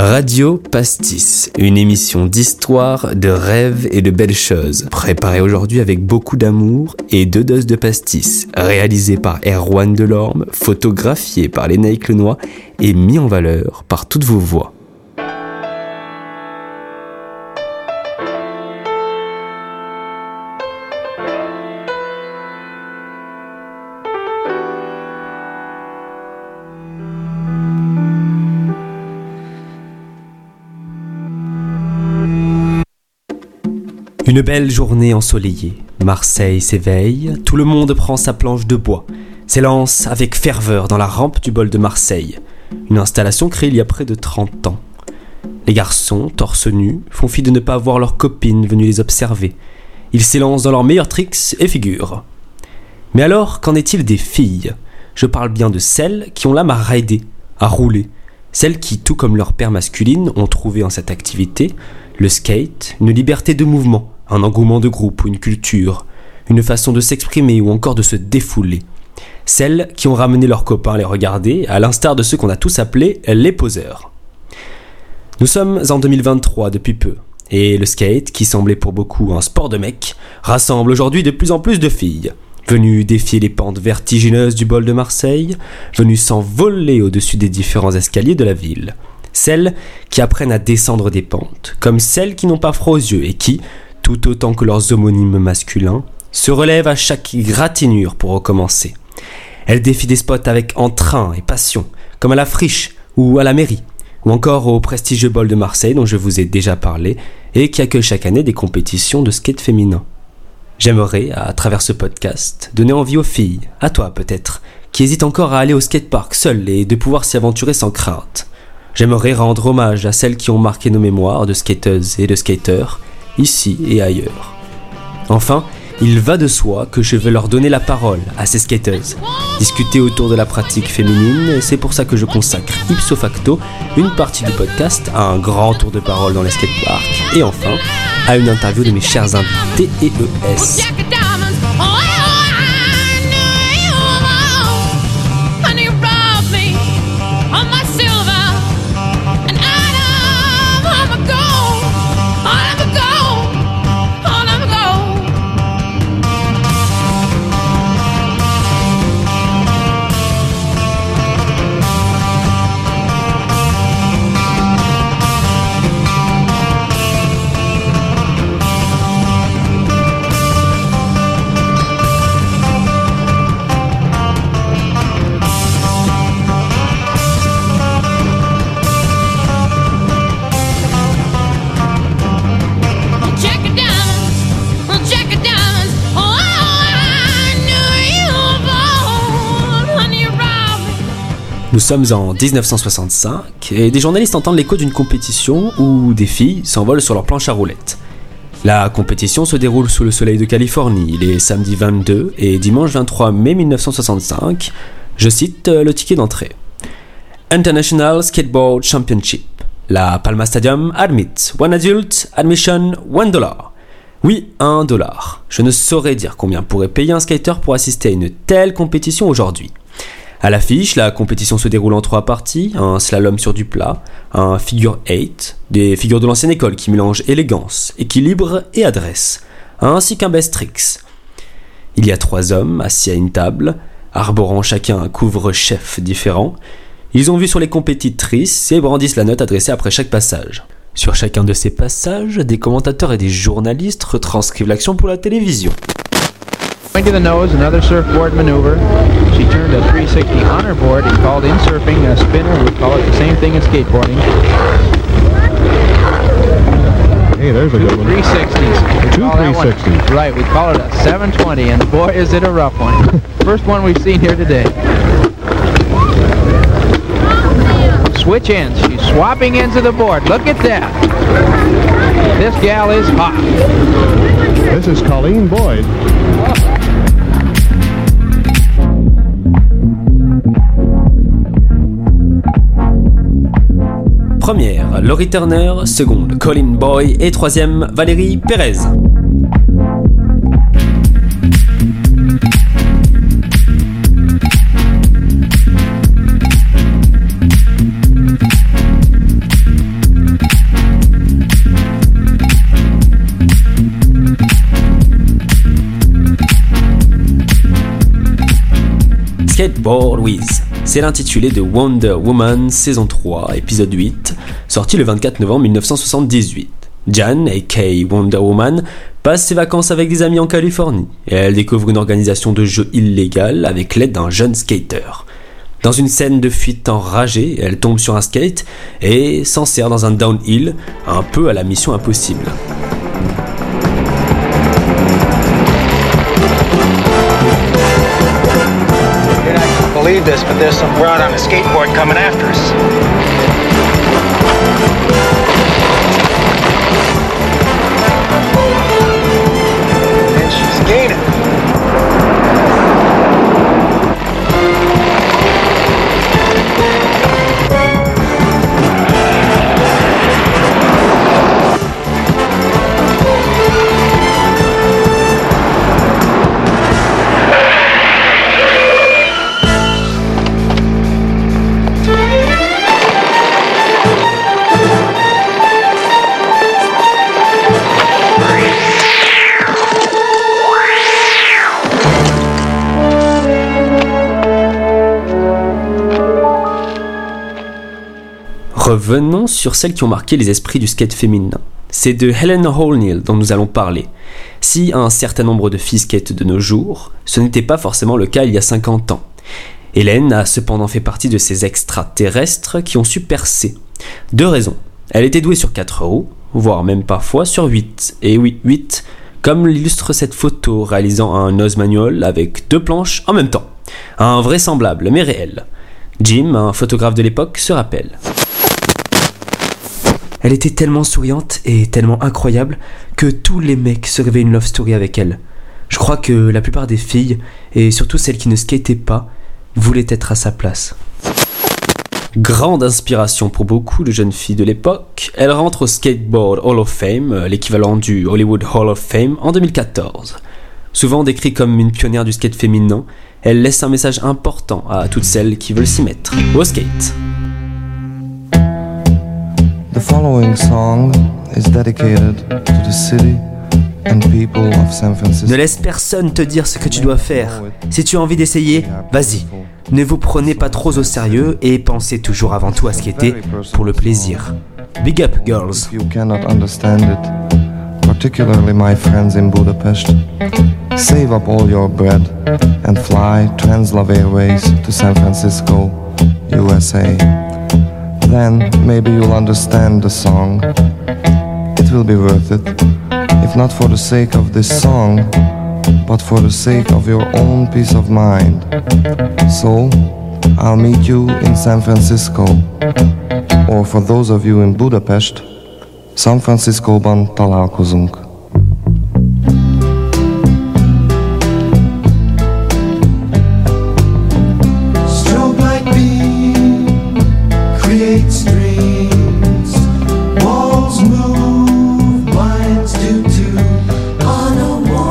Radio Pastis, une émission d'histoire, de rêves et de belles choses, préparée aujourd'hui avec beaucoup d'amour et deux doses de pastis, réalisée par Erwan Delorme, photographiée par Lénaïque Lenoir et mis en valeur par toutes vos voix. Une belle journée ensoleillée. Marseille s'éveille, tout le monde prend sa planche de bois, s'élance avec ferveur dans la rampe du bol de Marseille, une installation créée il y a près de 30 ans. Les garçons, torse nus, font fi de ne pas voir leurs copines venues les observer. Ils s'élancent dans leurs meilleurs tricks et figures. Mais alors, qu'en est-il des filles? Je parle bien de celles qui ont l'âme à rider, à rouler, celles qui, tout comme leur père masculine, ont trouvé en cette activité le skate une liberté de mouvement, un engouement de groupe ou une culture, une façon de s'exprimer ou encore de se défouler. Celles qui ont ramené leurs copains les regarder, à l'instar de ceux qu'on a tous appelés les poseurs. Nous sommes en 2023 depuis peu, et le skate, qui semblait pour beaucoup un sport de mec, rassemble aujourd'hui de plus en plus de filles, venues défier les pentes vertigineuses du bol de Marseille, venues s'envoler au-dessus des différents escaliers de la ville. Celles qui apprennent à descendre des pentes, comme celles qui n'ont pas froid aux yeux et qui, tout autant que leurs homonymes masculins, se relèvent à chaque gratinure pour recommencer. Elles défient des spots avec entrain et passion, comme à la friche ou à la mairie, ou encore au prestigieux bol de Marseille dont je vous ai déjà parlé et qui accueille chaque année des compétitions de skate féminin. J'aimerais, à travers ce podcast, donner envie aux filles, à toi peut-être, qui hésitent encore à aller au skatepark seules et de pouvoir s'y aventurer sans crainte. J'aimerais rendre hommage à celles qui ont marqué nos mémoires de skateuses et de skateurs, ici et ailleurs. Enfin, il va de soi que je veux leur donner la parole à ces skateuses, discuter autour de la pratique féminine, c'est pour ça que je consacre ipso facto une partie du podcast à un grand tour de parole dans les skateparks, et enfin à une interview de mes chers invités EES. Sommes en 1965 et des journalistes entendent l'écho d'une compétition où des filles s'envolent sur leur planche à roulettes. La compétition se déroule sous le soleil de Californie les samedis 22 et dimanche 23 mai 1965. Je cite le ticket d'entrée. International Skateboard Championship. La Palma Stadium admit one adult admission one dollar. Oui, un dollar. Je ne saurais dire combien pourrait payer un skater pour assister à une telle compétition aujourd'hui. À l'affiche, la compétition se déroule en trois parties, un slalom sur du plat, un figure 8, des figures de l'ancienne école qui mélangent élégance, équilibre et adresse, ainsi qu'un best tricks. Il y a trois hommes assis à une table, arborant chacun un couvre-chef différent. Ils ont vu sur les compétitrices et brandissent la note adressée après chaque passage. Sur chacun de ces passages, des commentateurs et des journalistes retranscrivent l'action pour la télévision. To the nose, another surfboard maneuver. She turned a 360 on her board and called in surfing a spinner. We call it the same thing in skateboarding. Hey, there's a Two good one. 360s. Two call that one- 360s. Right, we call it a 720, and boy, is it a rough one. First one we've seen here today. Switch ends. She's swapping ends of the board. Look at that. This gal is hot. This is Colleen Boyd. Première, Laurie Turner. Seconde, Colin Boy. Et troisième, Valérie Pérez. Skateboard c'est l'intitulé de Wonder Woman saison 3, épisode 8, sorti le 24 novembre 1978. Jan, aka Wonder Woman, passe ses vacances avec des amis en Californie et elle découvre une organisation de jeux illégale avec l'aide d'un jeune skater. Dans une scène de fuite enragée, elle tombe sur un skate et s'en sert dans un downhill, un peu à la mission impossible. This, but there's some broad on a skateboard coming after us. Revenons sur celles qui ont marqué les esprits du skate féminin. C'est de Helen O'Neill dont nous allons parler. Si un certain nombre de filles skatent de nos jours, ce n'était pas forcément le cas il y a 50 ans. Hélène a cependant fait partie de ces extraterrestres qui ont su percer. Deux raisons. Elle était douée sur 4 roues, voire même parfois sur 8. Et oui, 8, comme l'illustre cette photo réalisant un nose manual avec deux planches en même temps. Un vraisemblable mais réel. Jim, un photographe de l'époque, se rappelle. Elle était tellement souriante et tellement incroyable que tous les mecs se rêvaient une love story avec elle. Je crois que la plupart des filles, et surtout celles qui ne skataient pas, voulaient être à sa place. Grande inspiration pour beaucoup de jeunes filles de l'époque, elle rentre au Skateboard Hall of Fame, euh, l'équivalent du Hollywood Hall of Fame, en 2014. Souvent décrite comme une pionnière du skate féminin, elle laisse un message important à toutes celles qui veulent s'y mettre au skate. The following song is dedicated to the city and people of San Francisco. Ne laisse personne te dire ce que tu dois faire. Si tu as envie d'essayer, vas-y. Ne vous prenez pas trop au sérieux et pensez toujours avant tout à skater pour le plaisir. Big up, girls. You cannot understand it, particularly my friends in Budapest, save up all your bread and fly Translav Airways to San Francisco, USA. Then maybe you'll understand the song. It will be worth it, if not for the sake of this song, but for the sake of your own peace of mind. So, I'll meet you in San Francisco, or for those of you in Budapest, San Francisco-ban találkozunk.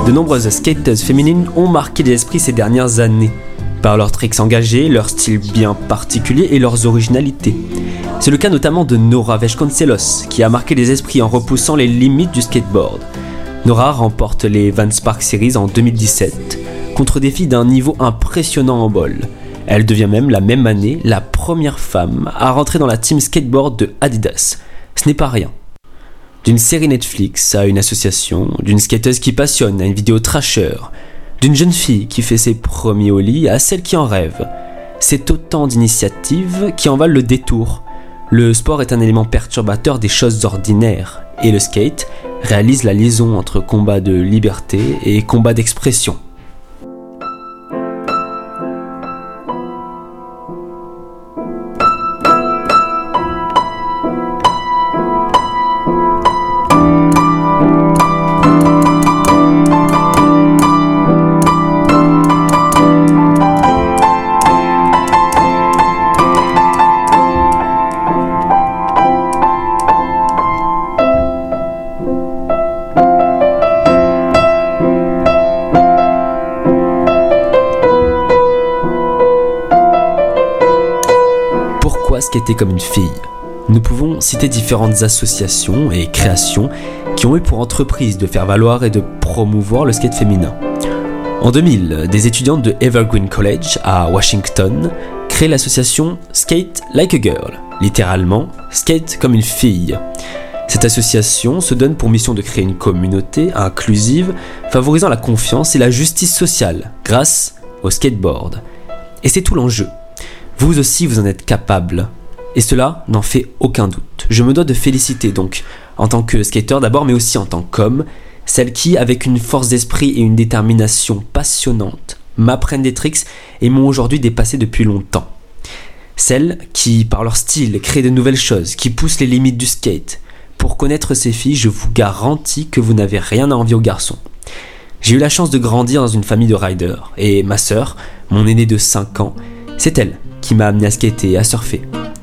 De nombreuses skateuses féminines ont marqué les esprits ces dernières années, par leurs tricks engagés, leur style bien particulier et leurs originalités. C'est le cas notamment de Nora Vesconcelos, qui a marqué les esprits en repoussant les limites du skateboard. Nora remporte les Van Spark Series en 2017, contre des filles d'un niveau impressionnant en bol. Elle devient même la même année la première femme à rentrer dans la team skateboard de Adidas. Ce n'est pas rien. D'une série Netflix à une association, d'une skateuse qui passionne à une vidéo trasher, d'une jeune fille qui fait ses premiers au à celle qui en rêve. C'est autant d'initiatives qui en valent le détour. Le sport est un élément perturbateur des choses ordinaires, et le skate réalise la liaison entre combat de liberté et combat d'expression. Skater comme une fille Nous pouvons citer différentes associations et créations qui ont eu pour entreprise de faire valoir et de promouvoir le skate féminin. En 2000, des étudiantes de Evergreen College à Washington créent l'association Skate Like a Girl, littéralement Skate comme une fille. Cette association se donne pour mission de créer une communauté inclusive favorisant la confiance et la justice sociale grâce au skateboard. Et c'est tout l'enjeu. Vous aussi, vous en êtes capable. Et cela n'en fait aucun doute. Je me dois de féliciter donc, en tant que skater d'abord, mais aussi en tant qu'homme, celles qui, avec une force d'esprit et une détermination passionnante, m'apprennent des tricks et m'ont aujourd'hui dépassé depuis longtemps. Celles qui, par leur style, créent de nouvelles choses, qui poussent les limites du skate. Pour connaître ces filles, je vous garantis que vous n'avez rien à envier aux garçons. J'ai eu la chance de grandir dans une famille de riders, et ma sœur, mon aînée de 5 ans, c'est elle qui m'a amené à skater et à surfer.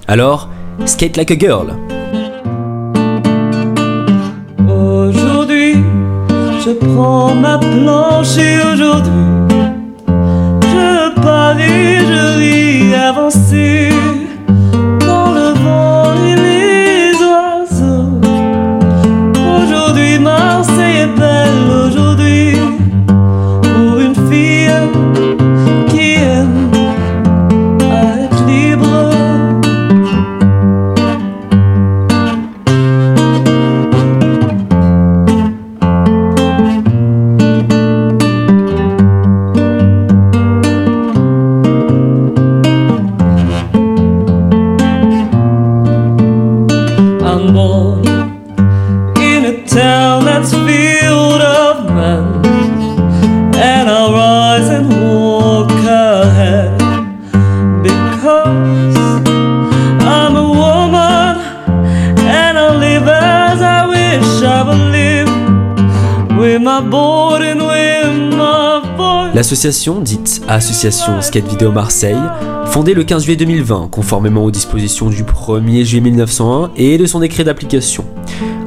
Alors, skate like a girl. Aujourd'hui, je prends ma planche et aujourd'hui, je parie, je ris avancer dite Association Skate Vidéo Marseille, fondée le 15 juillet 2020, conformément aux dispositions du 1er juillet 1901 et de son décret d'application.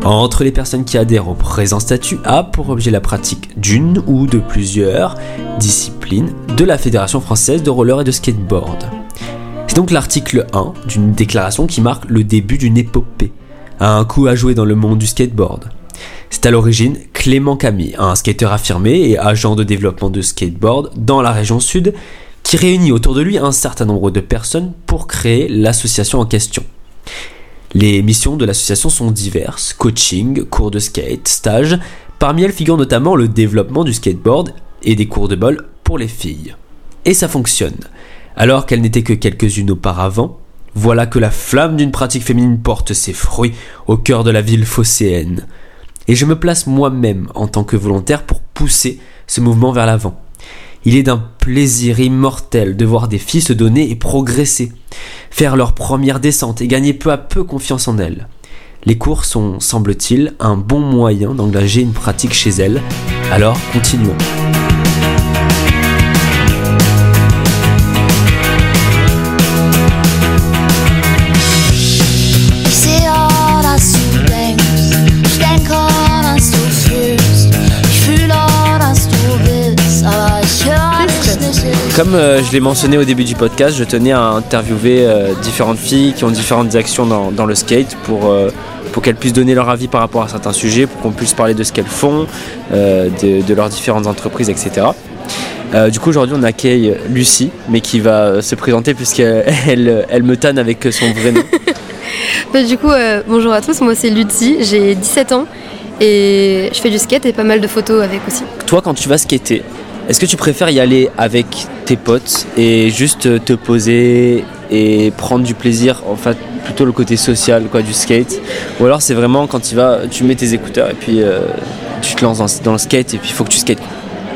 Entre les personnes qui adhèrent au présent statut a pour objet la pratique d'une ou de plusieurs disciplines de la Fédération française de roller et de skateboard. C'est donc l'article 1 d'une déclaration qui marque le début d'une épopée, un coup à jouer dans le monde du skateboard. C'est à l'origine Clément Camille, un skateur affirmé et agent de développement de skateboard dans la région sud, qui réunit autour de lui un certain nombre de personnes pour créer l'association en question. Les missions de l'association sont diverses, coaching, cours de skate, stages, parmi elles figure notamment le développement du skateboard et des cours de bol pour les filles. Et ça fonctionne. Alors qu'elles n'étaient que quelques-unes auparavant, voilà que la flamme d'une pratique féminine porte ses fruits au cœur de la ville phocéenne. Et je me place moi-même en tant que volontaire pour pousser ce mouvement vers l'avant. Il est d'un plaisir immortel de voir des filles se donner et progresser, faire leur première descente et gagner peu à peu confiance en elles. Les cours sont, semble-t-il, un bon moyen d'engager une pratique chez elles, alors continuons. Comme euh, je l'ai mentionné au début du podcast, je tenais à interviewer euh, différentes filles qui ont différentes actions dans, dans le skate pour, euh, pour qu'elles puissent donner leur avis par rapport à certains sujets, pour qu'on puisse parler de ce qu'elles font, de, de leurs différentes entreprises, etc. Du coup, aujourd'hui, on accueille Lucie, mais qui va se présenter puisqu'elle elle, elle me tanne avec son vrai nom. Bah, du coup, bonjour à tous, moi c'est Lucie, j'ai 17 ans et je fais du skate et pas mal de photos avec aussi. Toi, quand tu vas skater, est-ce que tu préfères y aller avec tes potes et juste te poser et prendre du plaisir, en fait, plutôt le côté social quoi, du skate? Ou alors c'est vraiment quand tu vas, tu mets tes écouteurs et puis euh, tu te lances dans, dans le skate et puis il faut que tu skates.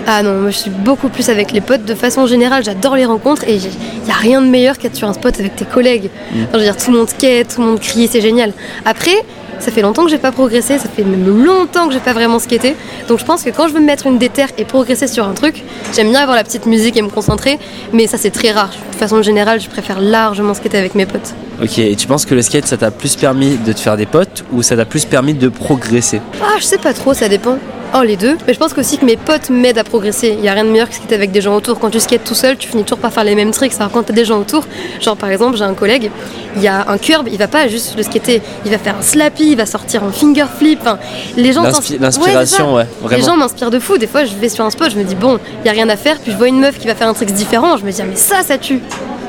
Ah non, moi je suis beaucoup plus avec les potes. De façon générale, j'adore les rencontres et il n'y a rien de meilleur qu'être sur un spot avec tes collègues. Enfin, je veux dire, tout le monde skate, tout le monde crie, c'est génial. Après, ça fait longtemps que j'ai pas progressé, ça fait même longtemps que j'ai pas vraiment skaté. Donc je pense que quand je veux me mettre une déterre et progresser sur un truc, j'aime bien avoir la petite musique et me concentrer, mais ça c'est très rare. De façon générale, je préfère largement skater avec mes potes. Ok, et tu penses que le skate ça t'a plus permis de te faire des potes ou ça t'a plus permis de progresser? Ah, je sais pas trop, ça dépend. Oh, les deux. Mais je pense aussi que mes potes m'aident à progresser. Il y a rien de meilleur que skater avec des gens autour. Quand tu skates tout seul, tu finis toujours par faire les mêmes tricks. Alors quand t'as des gens autour, genre par exemple, j'ai un collègue, il y a un curb, il va pas juste le skater, il va faire un slappy, il va sortir un finger flip. Enfin, les gens l'inspiration, Ouais. Les gens m'inspirent de fou. Des fois, je vais sur un spot, je me dis bon, il y a rien à faire, puis je vois une meuf qui va faire un trick différent, je me dis ah, mais ça, ça tue.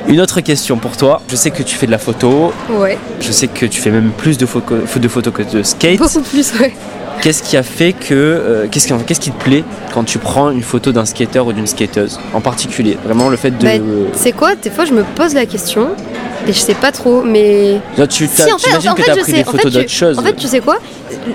Une autre question pour toi. Je sais que tu fais de la photo. Ouais. Je sais que tu fais même plus de, photo- de photos que de skate. Beaucoup plus, ouais. Qu'est-ce qui a fait que. euh, qu'est-ce, qui, te plaît quand tu prends une photo d'un skater ou d'une skateuse en particulier? Vraiment le fait de. Bah, c'est quoi? Des fois, je me pose la question et je sais pas trop, mais. Là, tu Si, en fait, en que fait, as pris sais. des En photos fait, tu- d'autres choses. En fait, tu sais quoi?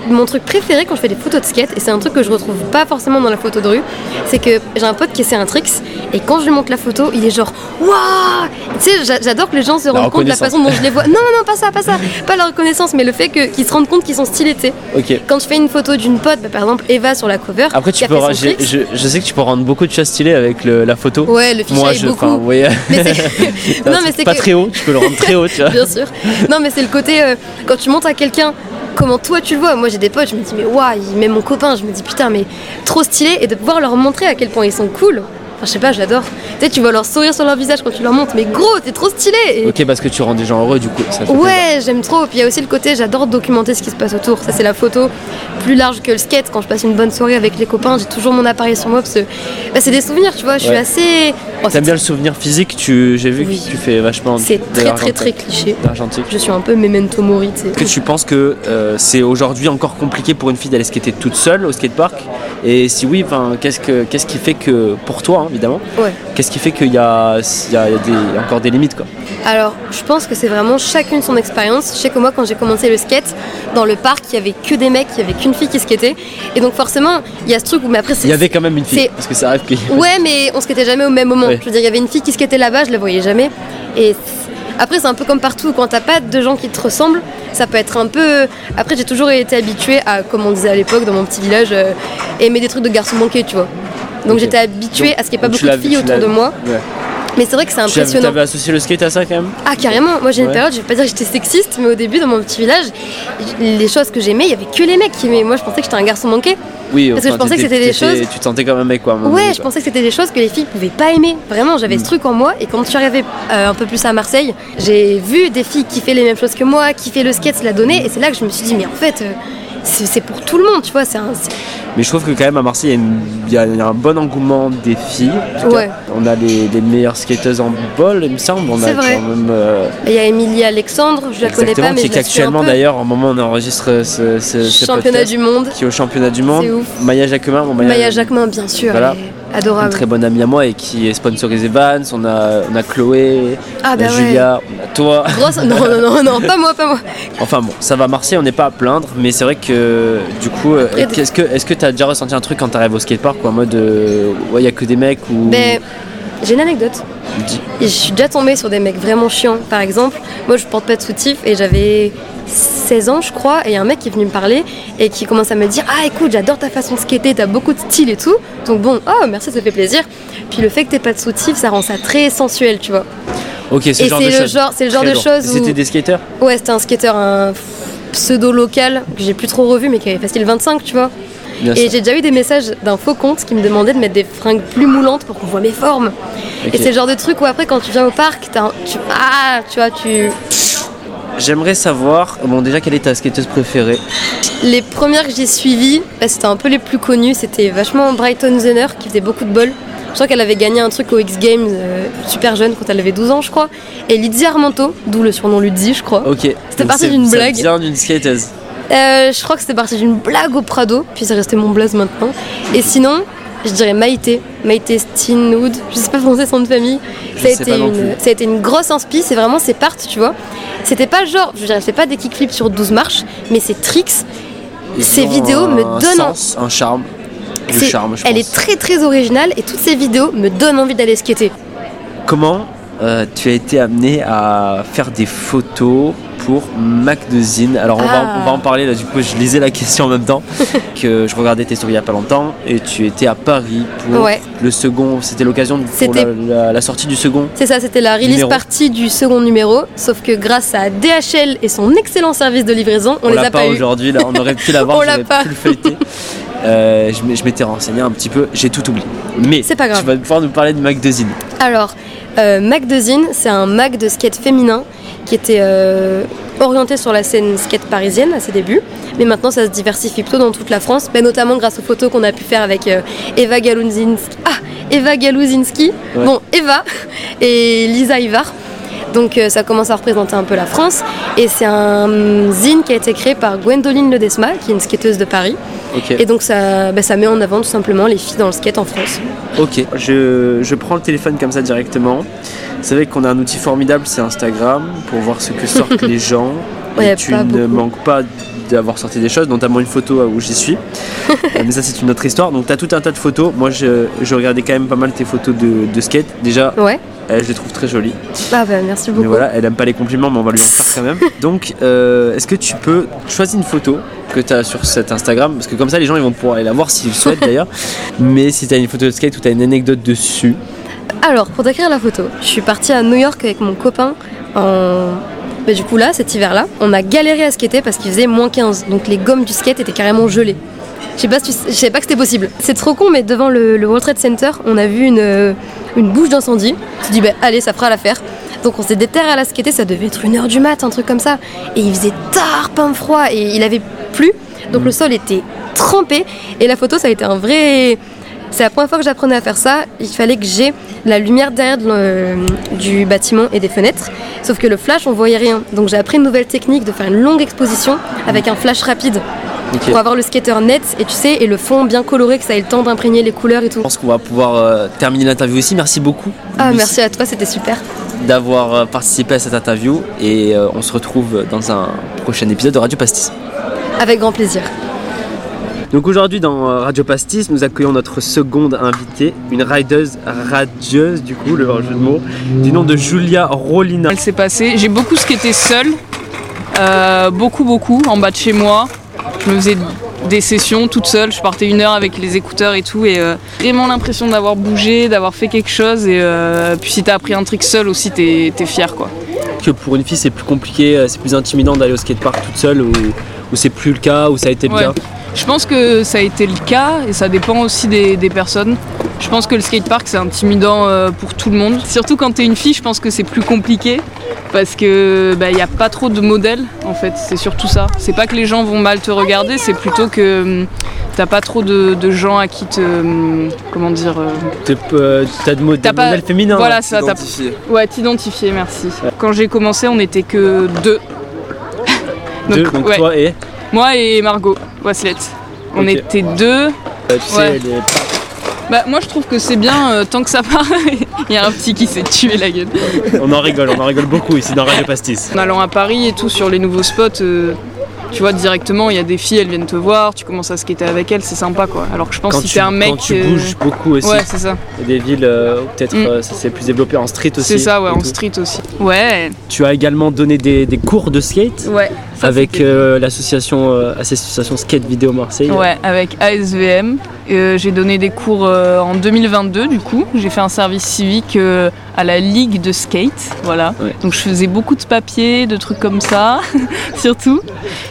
Mon truc préféré quand je fais des photos de skate, et c'est un truc que je retrouve pas forcément dans la photo de rue, c'est que j'ai un pote qui essaie un tricks, et quand je lui montre la photo, il est genre Waouh Tu sais, j'a- j'adore que les gens se rendent compte de la façon dont je les vois. Non, non, non, pas ça, pas ça. Pas la reconnaissance, mais le fait que- qu'ils se rendent compte qu'ils sont stylés, tu sais. Quand je fais une photo d'une pote, bah, par exemple Eva sur la cover, Après, tu peux, fait tricks. je, je sais que tu peux rendre beaucoup de choses stylées avec le- la photo. Ouais, le Moi, fisheye je, beaucoup. voyez, Mais non, mais c'est pas très haut, tu peux Bien sûr. Non, mais c'est le côté euh, quand tu montres à quelqu'un comment toi tu le vois. Moi j'ai des potes, je me dis mais waouh, il met mon copain, je me dis putain mais trop stylé et de pouvoir leur montrer à quel point ils sont cool. Enfin, je sais pas, j'adore. Tu sais, tu vois leur sourire sur leur visage quand tu leur montres, mais gros, t'es trop stylé. Et- Ok, parce que tu rends des gens heureux, du coup. Ça fait plaisir. Ouais, j'aime trop. Puis il y a aussi le côté, j'adore documenter ce qui se passe autour. Ça, c'est la photo plus large que le skate. Quand je passe une bonne soirée avec les copains, j'ai toujours mon appareil sur moi parce que bah, c'est des souvenirs, tu vois. Je suis Ouais. assez. Oh, T'aimes bien le souvenir physique tu, J'ai vu Oui. que tu fais vachement. C'est très, très, très cliché. Je suis un peu memento mori, tu sais. Est-ce que tu penses que euh, c'est aujourd'hui encore compliqué pour une fille d'aller skater toute seule au skatepark? Et si oui, enfin, qu'est-ce, que, qu'est-ce qui fait que, pour toi hein, évidemment, Ouais. qu'est-ce qui fait qu'il y a, il y a- des- encore des limites quoi? Alors, je pense que c'est vraiment chacune son expérience. Je sais que moi, quand j'ai commencé le skate, dans le parc, il y avait que des mecs, il y avait qu'une fille qui skatait. Et donc, forcément, il y a ce truc où, mais après, c'est. Il y avait quand même une fille, parce que ça arrive qu'il Ouais, mais on skatait jamais au même moment. Ouais. Je veux dire, il y avait une fille qui skatait là-bas, je la voyais jamais. Et après, c'est un peu comme partout. Quand t'as pas de gens qui te ressemblent, ça peut être un peu. Après, j'ai toujours été habituée à, comme on disait à l'époque dans mon petit village, euh, aimer des trucs de garçons manqués, tu vois. Donc, j'étais habituée Donc- à ce qu'il n'y ait pas beaucoup de filles autour de moi. Ouais. Mais c'est vrai que c'est Tu avais, impressionnant. t'avais associé le skate à ça quand même? Ah carrément, moi j'ai une Ouais. période, je vais pas dire que j'étais sexiste, mais au début dans mon petit village, les choses que j'aimais, il y avait que les mecs qui aimaient. Moi je pensais que j'étais un garçon manqué. Oui, Parce que je pensais que c'était des choses- Tu te sentais comme un mec quoi. Ouais, donné, je quoi. pensais que c'était des choses que les filles pouvaient pas aimer. Vraiment, j'avais Mm. ce truc en moi. Et quand je suis arrivée euh, un peu plus à Marseille, j'ai vu des filles qui fait les mêmes choses que moi, qui fait le skate, se la donner. Et c'est là que je me suis dit, mais en fait, euh, c'est pour tout le monde, tu vois. C'est un. c'est- Mais je trouve que quand même à Marseille, il y a y, un bon engouement des filles. Ouais. On a les, les meilleures skateuses en bol, il me semble. On a C'est vrai. quand même. euh, Il y a Émilie Alexandre, je la connais pas, mais qui est actuellement d'ailleurs, en moment on enregistre ce, ce, ce Championnat podcast, du monde. Qui est au championnat du monde. C'est ouf. Maya Jacquemin, bon, Maya, Maya Jacquemin, bien sûr, Voilà. Est une adorable. très bonne amie à moi et qui est sponsorisée Vans. On a, on a Chloé, Ah, on a bah ouais. Julia, on a toi. Grosse... Non, non, non, non, pas moi, pas moi. Enfin bon, ça va Marseille, on n'est pas à plaindre, mais c'est vrai que du coup, euh, est-ce que est-ce que t'as déjà ressenti un truc quand t'arrives au skatepark, quoi, en mode, euh, ouais, il y a que des mecs ou Ben, j'ai une anecdote. Je suis déjà tombée sur des mecs vraiment chiants. Par exemple, moi je porte pas de soutif et j'avais 16 ans, je crois, et y a un mec qui est venu me parler et qui commence à me dire Ah, écoute, j'adore ta façon de skater, t'as beaucoup de style et tout. Donc bon, oh, merci, ça fait plaisir. Puis le fait que t'aies pas de soutif, ça rend ça très sensuel, tu vois. Ok, c'est le genre de choses. c'est le genre de choses C'était des skateurs? Ouais, c'était un skater, un pseudo local que j'ai plus trop revu, mais qui avait facile 25, tu vois. Bien et j'ai déjà eu des messages d'un faux compte qui me demandait de mettre des fringues plus moulantes pour qu'on voit mes formes. Et c'est le genre de truc où après, quand tu viens au parc, t'as un- tu, ah, tu vois, tu. J'aimerais savoir, bon déjà quelle est ta skateuse préférée? Les premières que j'ai suivies, bah, c'était un peu les plus connues. C'était vachement Brighton Zenner qui faisait beaucoup de bol. Je crois qu'elle avait gagné un truc au X Games euh, super jeune quand elle avait 12 ans, je crois. Et Lizzie Armanto, d'où le surnom Lizzie, je crois. Ok. C'était parti d'une blague. d'une skateuse. Euh, je crois que c'était parti d'une blague au Prado, puis c'est resté mon blaze maintenant. Et sinon, je dirais Maïté, Maïté Steenwood, je sais pas prononcer son nom de famille. Ça a, été une, ça a été une grosse inspi, c'est vraiment ses parts, tu vois. C'était pas genre, je dirais, c'est pas des kickflips sur 12 marches, mais ses tricks, Ils ces vidéos me donnent. sens, un charme. Du c'est- charme, je elle pense. est très très originale et toutes ces vidéos me donnent envie d'aller skater. Comment euh, tu as été amené à faire des photos pour Magazine Alors on, va, Ah. on va en parler là, du coup je lisais la question en même temps que je regardais tes stories il y a pas longtemps et tu étais à Paris pour Ouais. le second, c'était l'occasion pour la, la- la sortie du second. C'est ça, c'était la release Numéro. partie du second numéro, sauf que grâce à DHL et son excellent service de livraison, on, On, les l'a a pas, pas, aujourd'hui là, on aurait pu l'avoir, On l'a pas. pu le feuilleter. Euh, je m'étais renseigné un petit peu, j'ai tout oublié. Mais C'est pas grave. tu vas pouvoir nous parler de Mac de Zine. Alors, euh, Mac de Zine, c'est un Mac de skate féminin qui était euh, orienté sur la scène skate parisienne à ses débuts. Mais maintenant, ça se diversifie plutôt dans toute la France, mais notamment grâce aux photos qu'on a pu faire avec euh, Eva Galuzinski. Ah, Eva Galuzinski. Ouais. Bon, Eva et Lisa Ivar. Donc euh, ça commence à représenter un peu la France. Et c'est un zine qui a été créé par Gwendoline Ledesma, qui est une skateuse de Paris. Et donc ça, bah, ça met en avant tout simplement les filles dans le skate en France. Ok, je, je prends le téléphone comme ça directement. Vous savez qu'on a un outil formidable, c'est Instagram, pour voir ce que sortent les gens. Ouais, et tu ne beaucoup. manques pas d'avoir sorti des choses, notamment une photo où j'y suis. Euh, Mais ça, c'est une autre histoire. Donc, tu as tout un tas de photos. Moi, je, je regardais quand même pas mal tes photos de, de skate. Déjà, Ouais. Je les trouve très jolies. Ah bah merci Mais beaucoup. voilà, elle aime pas les compliments, mais on va lui en faire quand même. Donc, euh, est-ce que tu peux choisir une photo que tu as sur cet Instagram? Parce que comme ça, les gens ils vont pouvoir aller la voir s'ils le souhaitent d'ailleurs. Mais si tu as une photo de skate ou tu as une anecdote dessus, Alors, pour décrire la photo, je suis partie à New York avec mon copain en. Bah, du coup, là, cet hiver-là, on a galéré à skater parce qu'il faisait moins 15. Donc, les gommes du skate étaient carrément gelées. Je sais pas, savais pas que c'était possible. C'est trop con, mais devant le, World Trade Center, on a vu une, euh, bouche d'incendie. On s'est dit, allez, ça fera l'affaire. Donc, on s'est déterré à la skater, ça devait être une heure du mat, un truc comme ça. Et il faisait tard, froid, et il avait plu. Donc, le sol était trempé. Et la photo, ça a été un vrai. C'est la première fois que j'apprenais à faire ça. Il fallait que j'ai la lumière derrière du bâtiment et des fenêtres. Sauf que le flash, on voyait rien. Donc j'ai appris une nouvelle technique de faire une longue exposition avec un flash rapide Pour avoir le skater net et tu sais et le fond bien coloré que ça ait le temps d'imprégner les couleurs et tout. je pense qu'on va pouvoir euh, terminer l'interview ici. Merci beaucoup Ah Lucie, merci à toi, c'était super. d'avoir euh, participé à cette interview et euh, on se retrouve dans un prochain épisode de Radio Pastis. Avec grand plaisir. Donc aujourd'hui dans Radio Pastis, nous accueillons notre seconde invitée, une rideuse radieuse du coup, le jeu de mots, du nom de Julia Rolina. Elle s'est passée. J'ai beaucoup skaté seule, euh, beaucoup beaucoup, en bas de chez moi. Je me faisais des sessions toute seule, je partais une heure avec les écouteurs et tout, et euh, vraiment l'impression d'avoir bougé, d'avoir fait quelque chose. Et euh, puis si t'as appris un trick seul aussi, t'es es fier quoi. Que pour une fille c'est plus compliqué, euh, c'est plus intimidant d'aller au skatepark toute seule ou, ou c'est plus le cas, ou ça a été le Ouais. cas? Je pense que ça a été le cas et ça dépend aussi des, des personnes. Je pense que le skatepark c'est intimidant euh, pour tout le monde. Surtout quand t'es une fille, je pense que c'est plus compliqué parce que il n'y a pas trop de modèles en fait. C'est surtout ça. C'est pas que les gens vont mal te regarder, c'est plutôt que hum, t'as pas trop de, de gens à qui te hum, comment dire. euh, euh, T'as de modèles pas- modèles féminins. Voilà, là, ça. Ouais, t'identifier, merci. Quand j'ai commencé, on était que deux. Deux, donc ouais. toi et Moi et Margot Waslet. On était deux. euh, tu sais, les- Bah moi je trouve que c'est bien euh, tant que ça part. Il y a un petit qui s'est tué la gueule. on en rigole, on en rigole beaucoup ici dans Radio Pastis. En allant à Paris et tout sur les nouveaux spots, euh, tu vois directement il y a des filles, elles viennent te voir, tu commences à skater avec elles, c'est sympa quoi. Alors que je pense Quand que si t'es un mec, quand tu euh, bouges beaucoup aussi, ouais c'est ça, il y a des villes euh, où peut-être Mm. euh, ça s'est plus développé en street aussi. c'est ça ouais en tout. street aussi. Ouais, Tu as également donné des, des cours de skate ouais. Avec euh, l'association euh, association Skate Vidéo Marseille. Ouais, avec ASVM. Euh, j'ai donné des cours en 2022 du coup. J'ai fait un service civique à la Ligue de skate, voilà. Ouais. Donc je faisais beaucoup de papiers, de trucs comme ça, surtout.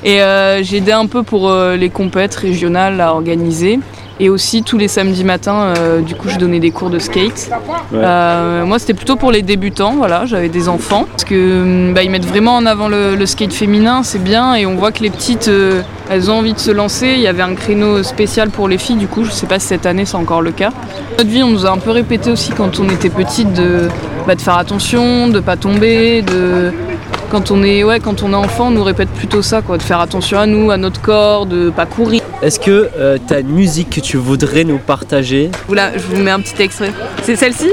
Et j'ai aidé un peu pour les compètes régionales à organiser. Et aussi tous les samedis matins, euh, du coup, je donnais des cours de skate. Ouais. Euh, moi, c'était plutôt pour les débutants, voilà. J'avais des enfants parce que hum, bah, ils mettent vraiment en avant le, le skate féminin, c'est bien. Et on voit que les petites, euh, elles ont envie de se lancer. Il y avait un créneau spécial pour les filles, du coup, je sais pas si cette année c'est encore le cas. Notre vie, on nous a un peu répété aussi quand on était petite de, bah, de faire attention, de pas tomber, de quand on est ouais quand on est enfant, on nous répète plutôt ça, quoi, de faire attention à nous, à notre corps, de pas courir. Est-ce que tu as une musique que tu voudrais nous partager? Voilà, je vous mets un petit extrait. C'est celle-ci?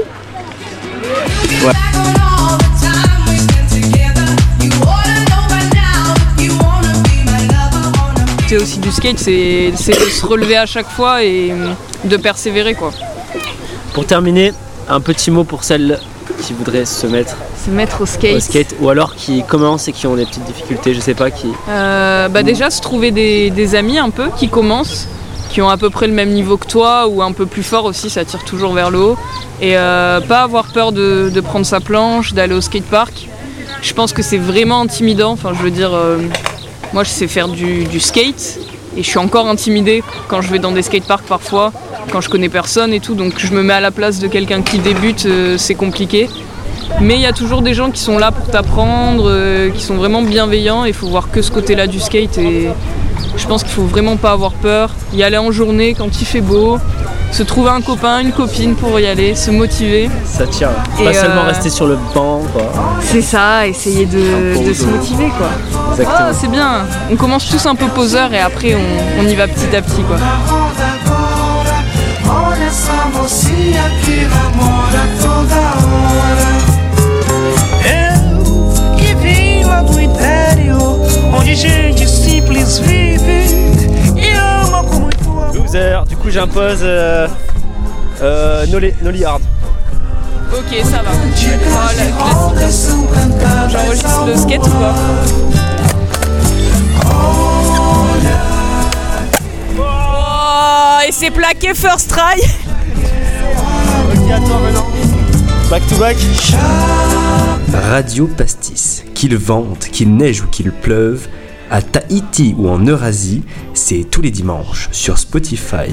Aussi du skate, c'est de se relever à chaque fois et euh, de persévérer quoi. Pour terminer, un petit mot pour celles qui voudraient se mettre Se mettre au skate. au skate ou alors qui commencent et qui ont des petites difficultés, je sais pas qui. Euh, bah déjà se trouver des, des amis un peu qui commencent, qui ont à peu près le même niveau que toi ou un peu plus fort aussi, ça tire toujours vers le haut. Et euh, pas avoir peur de, de prendre sa planche, d'aller au skatepark. Je pense que c'est vraiment intimidant, enfin je veux dire, euh, moi je sais faire du, skate, Et je suis encore intimidée quand je vais dans des skateparks parfois, quand je connais personne et tout. Donc je me mets à la place de quelqu'un qui débute, euh, c'est compliqué. Mais il y a toujours des gens qui sont là pour t'apprendre, euh, qui sont vraiment bienveillants. Il faut voir que ce côté-là du skate. Et je pense qu'il faut vraiment pas avoir peur. Y aller en journée quand il fait beau, se trouver un copain, une copine pour y aller, se motiver. Ça tient. Et, Pas seulement euh, rester sur le banc, quoi. C'est ça, essayer de, de se motiver quoi. Exactement. Ah, c'est bien. On commence tous un peu poseurs et après on, on y va petit à petit quoi. Eu que do onde gente simples vive Loser, du coup j'impose euh, euh, Nolly, Nolly Hard. Ok, ça va. Je vais aller voir la cantadas J'enregistre le skate ou pas Oh, et c'est plaqué first try Ok, attends maintenant. Back to back. Radio Pastis. Qu'il vente, qu'il neige ou qu'il pleuve, à Tahiti ou en Eurasie, c'est tous les dimanches sur Spotify.